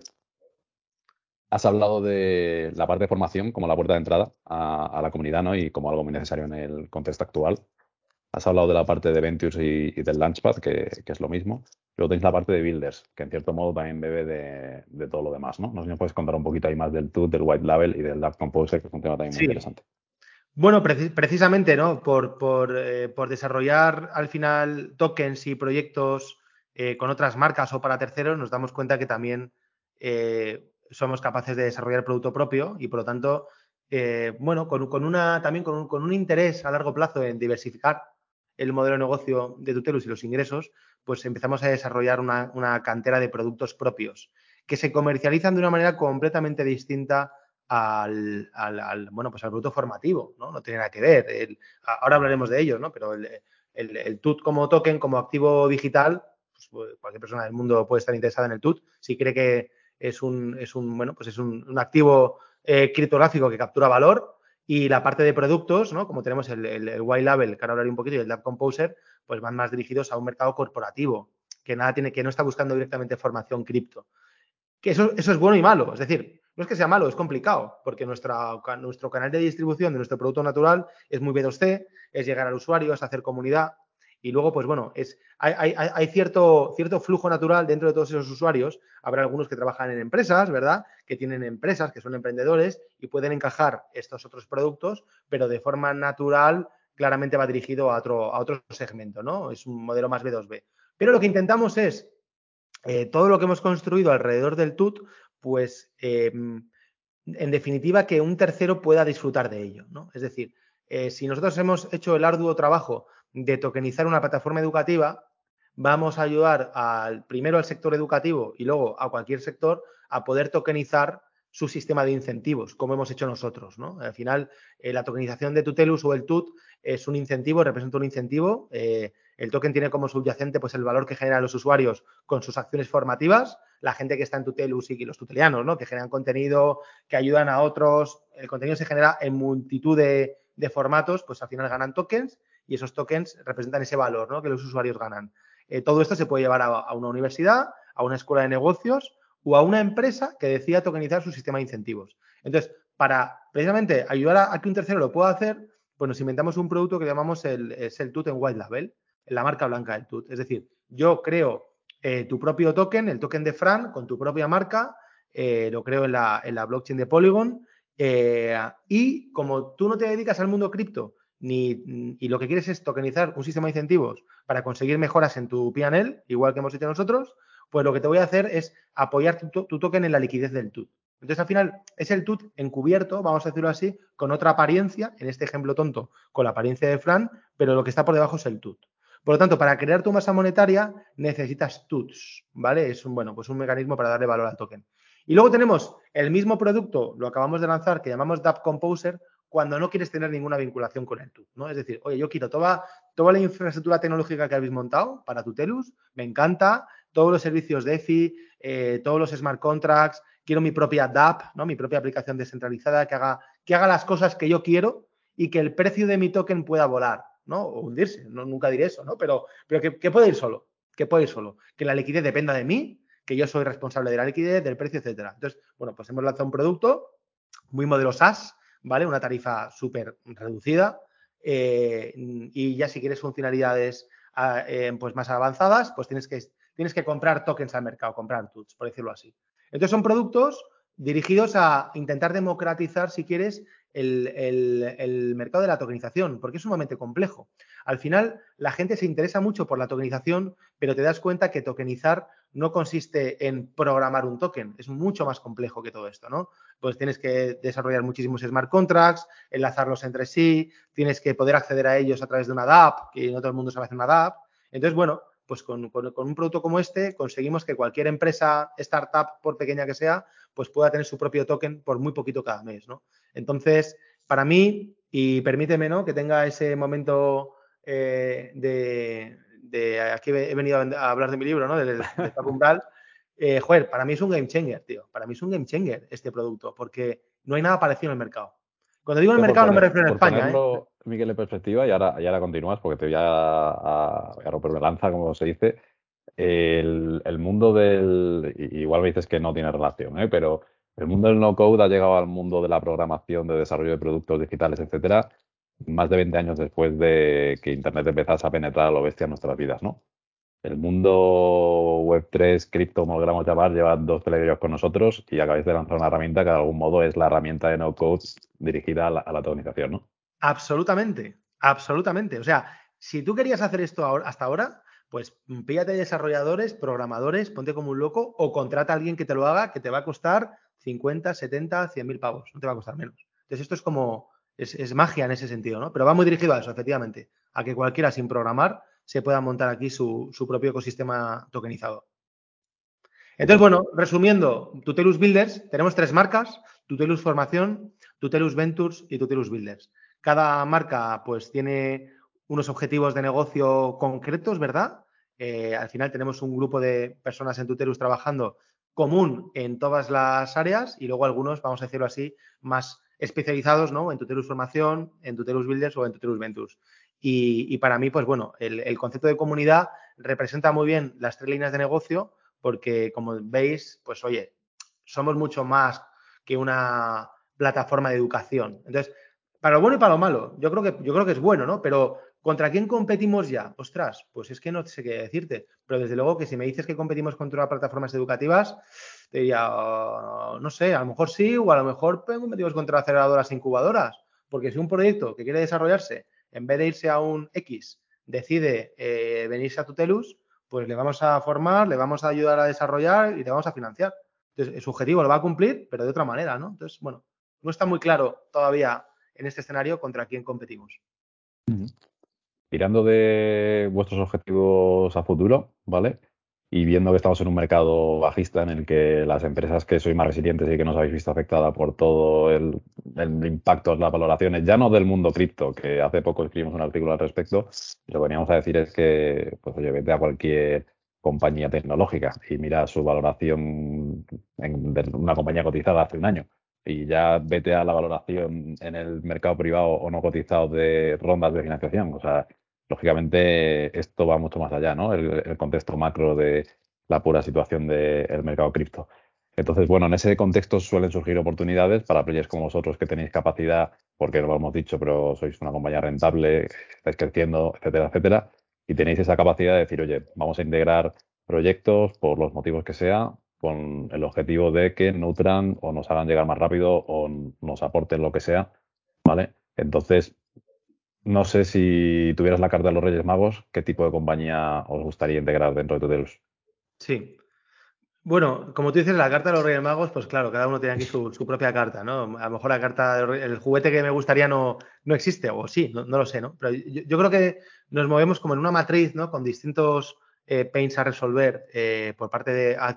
has hablado de la parte de formación como la puerta de entrada a, la comunidad ¿no? y como algo muy necesario en el contexto actual. Has hablado de la parte de Ventures y, del Launchpad, que, es lo mismo. Luego tenéis la parte de Builders, que en cierto modo también bebe de, todo lo demás, ¿no? No sé si nos puedes contar un poquito ahí más del TUT, del White Label y del Dark Composer, que es un tema también muy interesante. Bueno, precisamente, ¿no? Eh, por, desarrollar al final tokens y proyectos eh, con otras marcas o para terceros, nos damos cuenta que también eh, somos capaces de desarrollar producto propio y por lo tanto, bueno, con, una, también con un, interés a largo plazo en diversificar el modelo de negocio de Tutelus y los ingresos, pues empezamos a desarrollar una, cantera de productos propios que se comercializan de una manera completamente distinta al, bueno, pues al producto formativo, ¿no? No tiene nada que ver. ahora hablaremos de ellos, ¿no? Pero el, el, TUT como token, como activo digital, pues cualquier persona del mundo puede estar interesada en el TUT. Si cree que, es un, es un bueno, pues es un, activo eh, criptográfico que captura valor y la parte de productos, ¿no? Como tenemos el, el, White Label, que ahora hablaré un poquito, y el Lab Composer, pues van más dirigidos a un mercado corporativo, que nada tiene, que no está buscando directamente formación cripto. Que eso, eso es bueno y malo. Es decir, no es que sea malo, es complicado, porque nuestra, nuestro canal de distribución de nuestro producto natural es muy B2C, es llegar al usuario, es hacer comunidad, y luego, pues bueno, es, hay, cierto, cierto flujo natural dentro de todos esos usuarios. Habrá algunos que trabajan en empresas, ¿verdad? Que tienen empresas, que son emprendedores y pueden encajar estos otros productos, pero de forma natural claramente va dirigido a otro, a otro segmento, ¿no? Es un modelo más B2B. Pero lo que intentamos es, eh, todo lo que hemos construido alrededor del TUT, pues em, en definitiva que un tercero pueda disfrutar de ello, ¿no? Es decir, eh, si nosotros hemos hecho el arduo trabajo de tokenizar una plataforma educativa, vamos a ayudar al, primero al sector educativo y luego a cualquier sector a poder tokenizar su sistema de incentivos, como hemos hecho nosotros. ¿no? Al final, eh, la tokenización de Tutelus o el TUT es un incentivo, representa un incentivo. Eh, el token tiene como subyacente pues, el valor que generan los usuarios con sus acciones formativas, la gente que está en Tutelus y los tutelianos, ¿no? que generan contenido, que ayudan a otros. El contenido se genera en multitud de, de formatos, pues al final ganan tokens y esos tokens representan ese valor ¿no? que los usuarios ganan. Eh, todo esto se puede llevar a, una universidad, a una escuela de negocios o a una empresa que decida tokenizar su sistema de incentivos. Entonces, para precisamente ayudar a, que un tercero lo pueda hacer, pues nos inventamos un producto que llamamos el, es el TUT en White Label, la marca blanca del TUT. Es decir, yo creo eh, tu propio token, el token de Fran, con tu propia marca, eh, lo creo en la, en la, blockchain de Polygon, y como tú no te dedicas al mundo cripto, ni, y lo que quieres es tokenizar un sistema de incentivos para conseguir mejoras en tu PNL, igual que hemos hecho nosotros, pues lo que te voy a hacer es apoyar tu, token en la liquidez del TUT. Entonces, al final, es el TUT encubierto, vamos a decirlo así, con otra apariencia, en este ejemplo tonto, con la apariencia de Fran, pero lo que está por debajo es el TUT. Por lo tanto, para crear tu masa monetaria necesitas TUTs, ¿vale? Es un, bueno, pues un mecanismo para darle valor al token. Y luego tenemos el mismo producto, lo acabamos de lanzar, que llamamos DApp Composer, cuando no quieres tener ninguna vinculación con el TUT, ¿no? Es decir, oye, yo quiero toda, toda la infraestructura tecnológica que habéis montado para Tutelus, me encanta, todos los servicios de EFI, eh, todos los smart contracts, quiero mi propia DApp, ¿no? Mi propia aplicación descentralizada que haga, que haga las cosas que yo quiero y que el precio de mi token pueda volar, ¿no? O hundirse, no, nunca diré eso, ¿no? Pero, pero que, que puede ir solo, que puede ir solo, que la liquidez dependa de mí, que yo soy responsable de la liquidez, del precio, etcétera. Entonces, bueno, pues hemos lanzado un producto muy modelo SaaS, ¿vale? Una tarifa súper reducida. Eh, y ya si quieres funcionalidades ah, eh, pues más avanzadas, pues tienes que, tienes que comprar tokens al mercado, comprar tuts, por decirlo así. Entonces son productos dirigidos a intentar democratizar, si quieres, el, mercado de la tokenización, porque es sumamente complejo. Al final, la gente se interesa mucho por la tokenización, pero te das cuenta que tokenizar no consiste en programar un token, es mucho más complejo que todo esto, ¿no? Pues tienes que desarrollar muchísimos smart contracts, enlazarlos entre sí, tienes que poder acceder a ellos a través de una DApp, que no todo el mundo sabe hacer una DApp. Entonces, bueno, pues con, un producto como este conseguimos que cualquier empresa, startup, por pequeña que sea, pues pueda tener su propio token por muy poquito cada mes, ¿no? Entonces, para mí, y permíteme, ¿no? Que tenga ese momento eh, de, Aquí he venido a hablar de mi libro, ¿no? De, de Umbral. Eh, joder, para mí es un game changer, tío. Para mí es un game changer este producto, porque no hay nada parecido en el mercado. Cuando digo en el mercado no me refiero a España. Ponerlo, ¿eh? Miguel, en perspectiva, y ahora, y ahora continúas porque te voy a, a, romper lanza, como se dice. El, el, mundo del. Igual me dices que no tiene relación, ¿eh? pero el mundo del no-code ha llegado al mundo de la programación, de desarrollo de productos digitales, etcétera, más de 20 años después de que Internet empezase a penetrar a lo bestia en nuestras vidas, ¿no? El mundo Web3, cripto, queramos llamar, lleva dos telediarios con nosotros y acabáis de lanzar una herramienta que de algún modo es la herramienta de no-code dirigida a la, a ¿no? Absolutamente, absolutamente. O sea, si tú querías hacer esto hasta ahora, pues píllate desarrolladores, programadores, ponte como un loco o contrata a alguien que te lo haga, que te va a costar 50, 70, 100 mil pavos, no te va a costar menos. Entonces esto es como, es, magia en ese sentido, ¿no? Pero va muy dirigido a eso, efectivamente, a que cualquiera sin programar se pueda montar aquí su, propio ecosistema tokenizado. Entonces, bueno, resumiendo, Tutelus Builders, tenemos tres marcas, Tutelus Formación, Tutelus Ventures y Tutelus Builders. Cada marca, pues, tiene unos objetivos de negocio concretos, ¿verdad? Eh, al final tenemos un grupo de personas en Tutelus trabajando común en todas las áreas y luego algunos, vamos a decirlo así, más especializados ¿no? en Tutelus Formación, en Tutelus Builders o en Tutelus Ventures. Y, para mí, pues bueno, el, concepto de comunidad representa muy bien las tres líneas de negocio porque, como veis, pues oye, somos mucho más que una plataforma de educación. Entonces, para lo bueno y para lo malo, yo creo que, yo creo que es bueno, ¿no? Pero ¿contra quién competimos ya? Ostras, pues es que no sé qué decirte. Pero desde luego que si me dices que competimos contra plataformas educativas, te diría, oh, no sé, a lo mejor sí, o a lo mejor competimos contra aceleradoras e incubadoras. Porque si un proyecto que quiere desarrollarse, en vez de irse a un X, decide eh, venirse a Tutelus, pues le vamos a formar, le vamos a ayudar a desarrollar y le vamos a financiar. Entonces, su objetivo lo va a cumplir, pero de otra manera, ¿no? Entonces, bueno, no está muy claro todavía en este escenario contra quién competimos. Mirando de vuestros objetivos a futuro, ¿vale? Y viendo que estamos en un mercado bajista en el que las empresas que sois más resilientes y que nos habéis visto afectada por todo el, impacto, las valoraciones, ya no del mundo cripto, que hace poco escribimos un artículo al respecto, lo que veníamos a decir es que, pues oye, vete a cualquier compañía tecnológica y mira su valoración de una compañía cotizada hace un año y ya vete a la valoración en el mercado privado o no cotizado de rondas de financiación. O sea, lógicamente esto va mucho más allá, ¿no? El, contexto macro de la pura situación del mercado cripto. Entonces, bueno, en ese contexto suelen surgir oportunidades para players como vosotros que tenéis capacidad, porque lo hemos dicho, pero sois una compañía rentable, estáis creciendo, etcétera, etcétera, y tenéis esa capacidad de decir, oye, vamos a integrar proyectos por los motivos que sea, con el objetivo de que nutran o nos hagan llegar más rápido o nos aporten lo que sea, ¿vale? Entonces, no sé si tuvieras la carta de los Reyes Magos, ¿qué tipo de compañía os gustaría integrar dentro de Tutelus? Sí. Bueno, como tú dices, la carta de los Reyes Magos, pues claro, cada uno tiene aquí su, propia carta, ¿no? A lo mejor la carta, el juguete que me gustaría no, no existe, o sí, no, lo sé, ¿no? Pero yo, creo que nos movemos como en una matriz, ¿no? Con distintos eh, pains a resolver eh, por parte de a,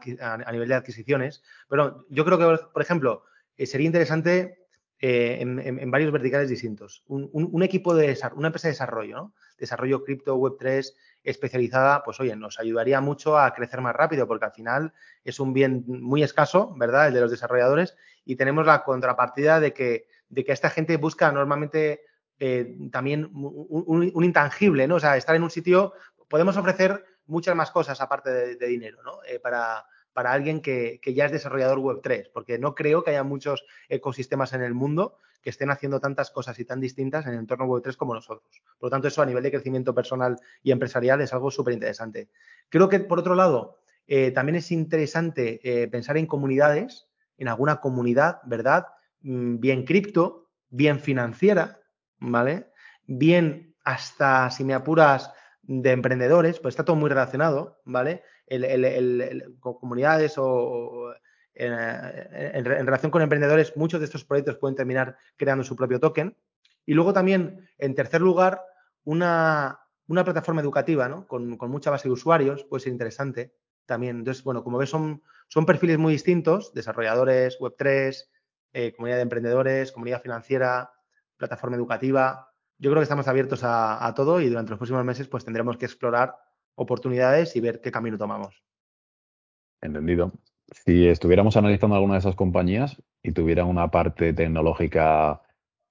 nivel de adquisiciones. Pero yo creo que, por ejemplo, eh, sería interesante eh, en, varios verticales distintos. Un, equipo de una empresa de desarrollo, ¿no? desarrollo cripto, Web3 especializada, pues oye, nos ayudaría mucho a crecer más rápido porque al final es un bien muy escaso, ¿verdad? El de los desarrolladores y tenemos la contrapartida de que, de que esta gente busca normalmente eh, también un, intangible, ¿no? O sea, estar en un sitio, podemos ofrecer muchas más cosas aparte de, dinero, ¿no? Eh, para, para alguien que, ya es desarrollador Web3, porque no creo que haya muchos ecosistemas en el mundo que estén haciendo tantas cosas y tan distintas en el entorno Web3 como nosotros. Por lo tanto, eso a nivel de crecimiento personal y empresarial es algo súper interesante. Creo que, por otro lado, eh, también es interesante eh, pensar en comunidades, en alguna comunidad, ¿verdad? Mm, bien cripto, bien financiera, ¿vale? Bien hasta, si me apuras, de emprendedores, pues está todo muy relacionado, ¿vale? Comunidades o, eh, en, relación con emprendedores, muchos de estos proyectos pueden terminar creando su propio token. Y luego también, en tercer lugar, una, plataforma educativa ¿no? con, mucha base de usuarios puede ser interesante también. Entonces, bueno, como ves, son, son perfiles muy distintos, desarrolladores, Web3, eh, comunidad de emprendedores, comunidad financiera, plataforma educativa. yo creo que estamos abiertos a, todo y durante los próximos meses pues tendremos que explorar oportunidades y ver qué camino tomamos. Entendido. Si estuviéramos analizando alguna de esas compañías y tuvieran una parte tecnológica,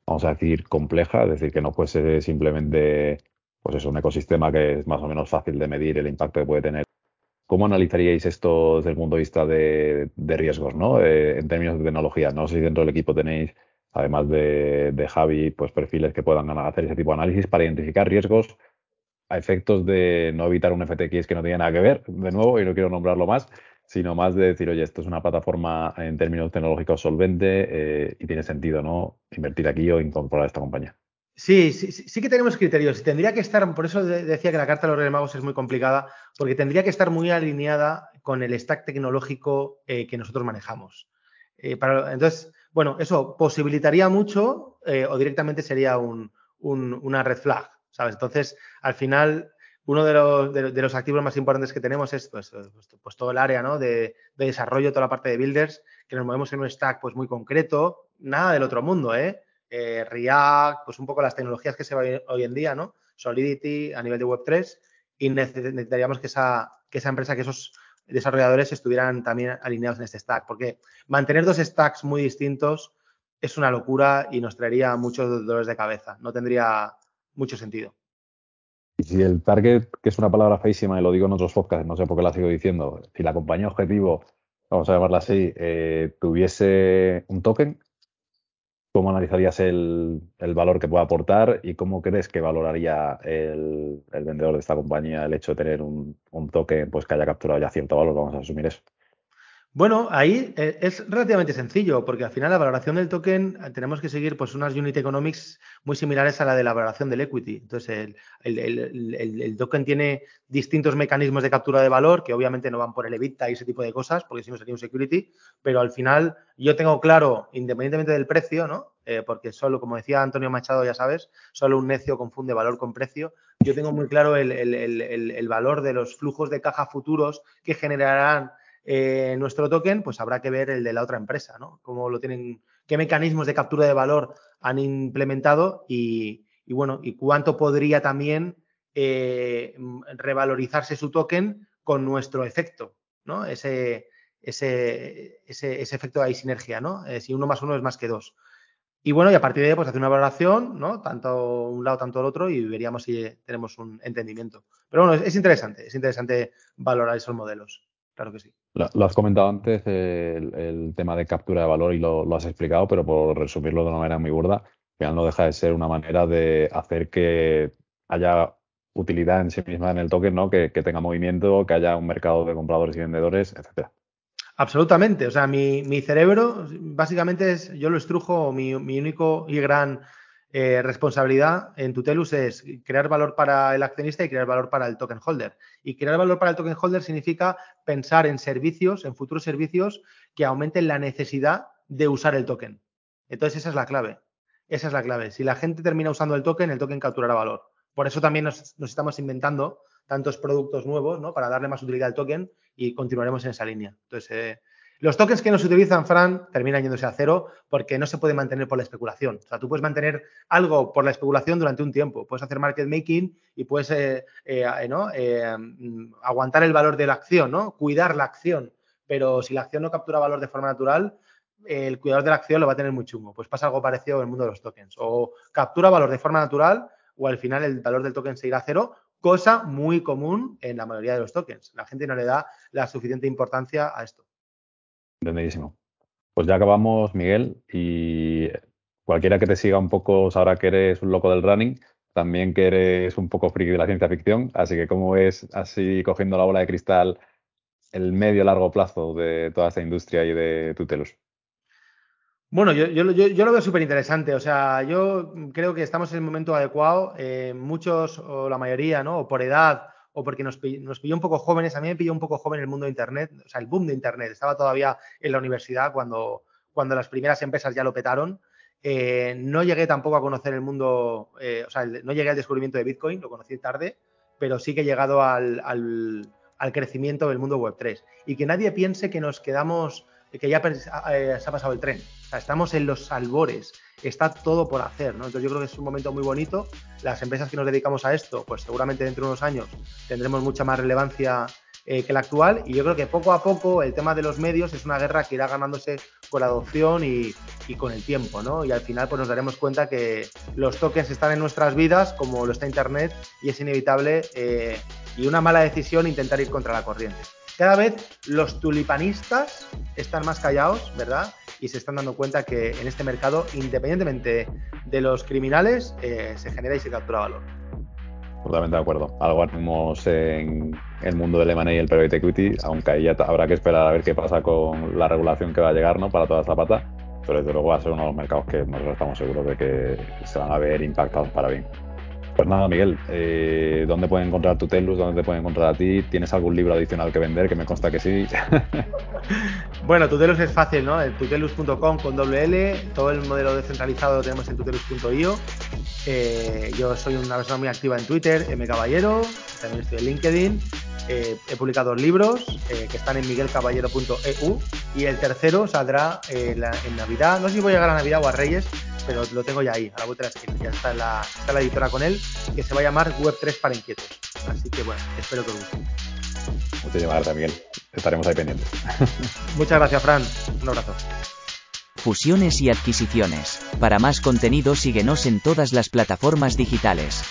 vamos a decir, compleja, es decir, que no fuese simplemente pues eso, un ecosistema que es más o menos fácil de medir el impacto que puede tener. ¿Cómo analizaríais esto desde el punto de vista de, riesgos, ¿no? Eh, en términos de tecnología? No sé si dentro del equipo tenéis además de, Javi, pues perfiles que puedan hacer ese tipo de análisis para identificar riesgos a efectos de no evitar un FTX que no tiene nada que ver, de nuevo, y no quiero nombrarlo más, sino más de decir, oye, esto es una plataforma en términos tecnológicos solvente eh, y tiene sentido, ¿no? Invertir aquí o incorporar esta compañía. Sí, sí, sí que tenemos criterios. Tendría que estar, por eso decía que la carta de los Reyes Magos es muy complicada, porque tendría que estar muy alineada con el stack tecnológico eh, que nosotros manejamos. Eh, entonces, bueno, eso posibilitaría mucho o directamente sería una red flag, ¿sabes? Entonces, al final, uno de los, activos más importantes que tenemos es pues, pues, pues todo el área ¿no? de, desarrollo, toda la parte de builders, que nos movemos en un stack pues muy concreto, nada del otro mundo, ¿eh? ¿eh? React, pues un poco las tecnologías que se ven hoy en día, ¿no? Solidity a nivel de Web3 y necesitaríamos que esa, que esa empresa, que esos desarrolladores estuvieran también alineados en este stack, porque mantener dos stacks muy distintos es una locura y nos traería muchos dolores de cabeza, no tendría mucho sentido. Y si el target, que es una palabra feísima y lo digo en otros podcasts, no sé por qué la sigo diciendo, si la compañía objetivo, vamos a llamarla así, eh, tuviese un token, ¿Cómo analizarías el, valor que puede aportar y cómo crees que valoraría el, vendedor de esta compañía el hecho de tener un, token pues, que haya capturado ya cierto valor? Vamos a asumir eso. Bueno, ahí eh, es relativamente sencillo, porque al final la valoración del token eh, tenemos que seguir pues unas unit economics muy similares a la de la valoración del equity. Entonces, el, token tiene distintos mecanismos de captura de valor que obviamente no van por el EBITDA y ese tipo de cosas, porque si no sería un security, pero al final yo tengo claro, independientemente del precio, ¿no? Eh, porque solo, como decía Antonio Machado, ya sabes, solo un necio confunde valor con precio. Yo tengo muy claro el valor de los flujos de caja futuros que generarán eh, nuestro token, pues habrá que ver el de la otra empresa, ¿no? Cómo lo tienen, qué mecanismos de captura de valor han implementado y, bueno, y cuánto podría también eh, revalorizarse su token con nuestro efecto, ¿no? Ese, ese, ese, efecto de sinergia, ¿no? Eh, si uno más uno es más que dos. Y bueno, y a partir de ahí, pues hacer una valoración, ¿no? Tanto un lado, tanto el otro, y veríamos si tenemos un entendimiento. Pero bueno, es interesante, es interesante valorar esos modelos. Claro que sí. Lo, has comentado antes, el, tema de captura de valor y lo, has explicado, pero por resumirlo de una manera muy burda, al final no deja de ser una manera de hacer que haya utilidad en sí misma en el token, ¿no? Que, tenga movimiento, que haya un mercado de compradores y vendedores, etcétera. Absolutamente. O sea, mi, cerebro básicamente es, yo lo estrujo, mi, mi único y gran eh, responsabilidad en Tutelus es crear valor para el accionista y crear valor para el token holder. Y crear valor para el token holder significa pensar en servicios, en futuros servicios que aumenten la necesidad de usar el token. Entonces, esa es la clave. Esa es la clave. Si la gente termina usando el token, el token capturará valor. Por eso también nos, estamos inventando tantos productos nuevos, ¿no? Para darle más utilidad al token y continuaremos en esa línea. Entonces, eh, los tokens que no se utilizan, Fran, terminan yéndose a cero porque no se puede mantener por la especulación. O sea, tú puedes mantener algo por la especulación durante un tiempo. Puedes hacer market making y puedes eh, eh, eh, aguantar el valor de la acción, ¿no? Cuidar la acción. Pero si la acción no captura valor de forma natural, el cuidador de la acción lo va a tener muy chungo. Pues pasa algo parecido en el mundo de los tokens. O captura valor de forma natural o al final el valor del token se irá a cero, cosa muy común en la mayoría de los tokens. La gente no le da la suficiente importancia a esto. Entendidísimo. Pues ya acabamos, Miguel, y cualquiera que te siga un poco sabrá que eres un loco del running, también que eres un poco friki de la ciencia ficción, así que cómo ves así cogiendo la bola de cristal el medio largo plazo de toda esta industria y de Tutelus. Bueno, yo, yo, lo veo súper interesante. O sea, yo creo que estamos en el momento adecuado. Eh, muchos, o la mayoría, ¿no? Por edad, o porque nos, pilló un poco jóvenes. A mí me pilló un poco joven el mundo de Internet, o sea, el boom de Internet. Estaba todavía en la universidad cuando, cuando las primeras empresas ya lo petaron. Eh, no llegué tampoco a conocer el mundo, eh, o sea, no llegué al descubrimiento de Bitcoin, lo conocí tarde, pero sí que he llegado al, al, crecimiento del mundo Web 3. Y que nadie piense que nos quedamos, que ya eh, se ha pasado el tren. O sea, estamos en los albores, está todo por hacer, ¿no? Entonces yo creo que es un momento muy bonito. Las empresas que nos dedicamos a esto, pues seguramente dentro de unos años tendremos mucha más relevancia eh, que la actual y yo creo que poco a poco el tema de los medios es una guerra que irá ganándose con la adopción y, con el tiempo, ¿no? Y al final pues nos daremos cuenta que los tokens están en nuestras vidas como lo está Internet y es inevitable eh, y una mala decisión intentar ir contra la corriente. Cada vez los tulipanistas están más callados, ¿verdad? Y se están dando cuenta que en este mercado, independientemente de los criminales, eh, se genera y se captura valor. Totalmente de acuerdo. Algo haremos en el mundo del M&A y el private equity, aunque ahí ya habrá que esperar a ver qué pasa con la regulación que va a llegar ¿no? para toda esta pata, pero desde luego va a ser uno de los mercados que nosotros estamos seguros de que se van a ver impactados para bien. Pues nada, Miguel, eh, ¿dónde pueden encontrar tu Telus? ¿Dónde te pueden encontrar a ti? ¿Tienes algún libro adicional que vender? Que me consta que sí. bueno, Tutelus es fácil, ¿no? tutelus.com con doble L, todo el modelo descentralizado lo tenemos en tutelus.io. Eh, yo soy una persona muy activa en Twitter, M Caballero, también estoy en LinkedIn. Eh, he publicado dos libros eh, que están en miguelcaballero.eu y el tercero saldrá en Navidad. No sé si voy a llegar a Navidad o a Reyes, pero lo tengo ya ahí, a la vuelta de la esquina. Ya está la, está la editora con él, que se va a llamar Web 3 para inquietos. Así que bueno, espero que os guste. Muchísimas gracias, Miguel. Estaremos ahí pendientes. Muchas gracias, Fran. Un abrazo. Fusiones y adquisiciones. Para más contenido síguenos en todas las plataformas digitales.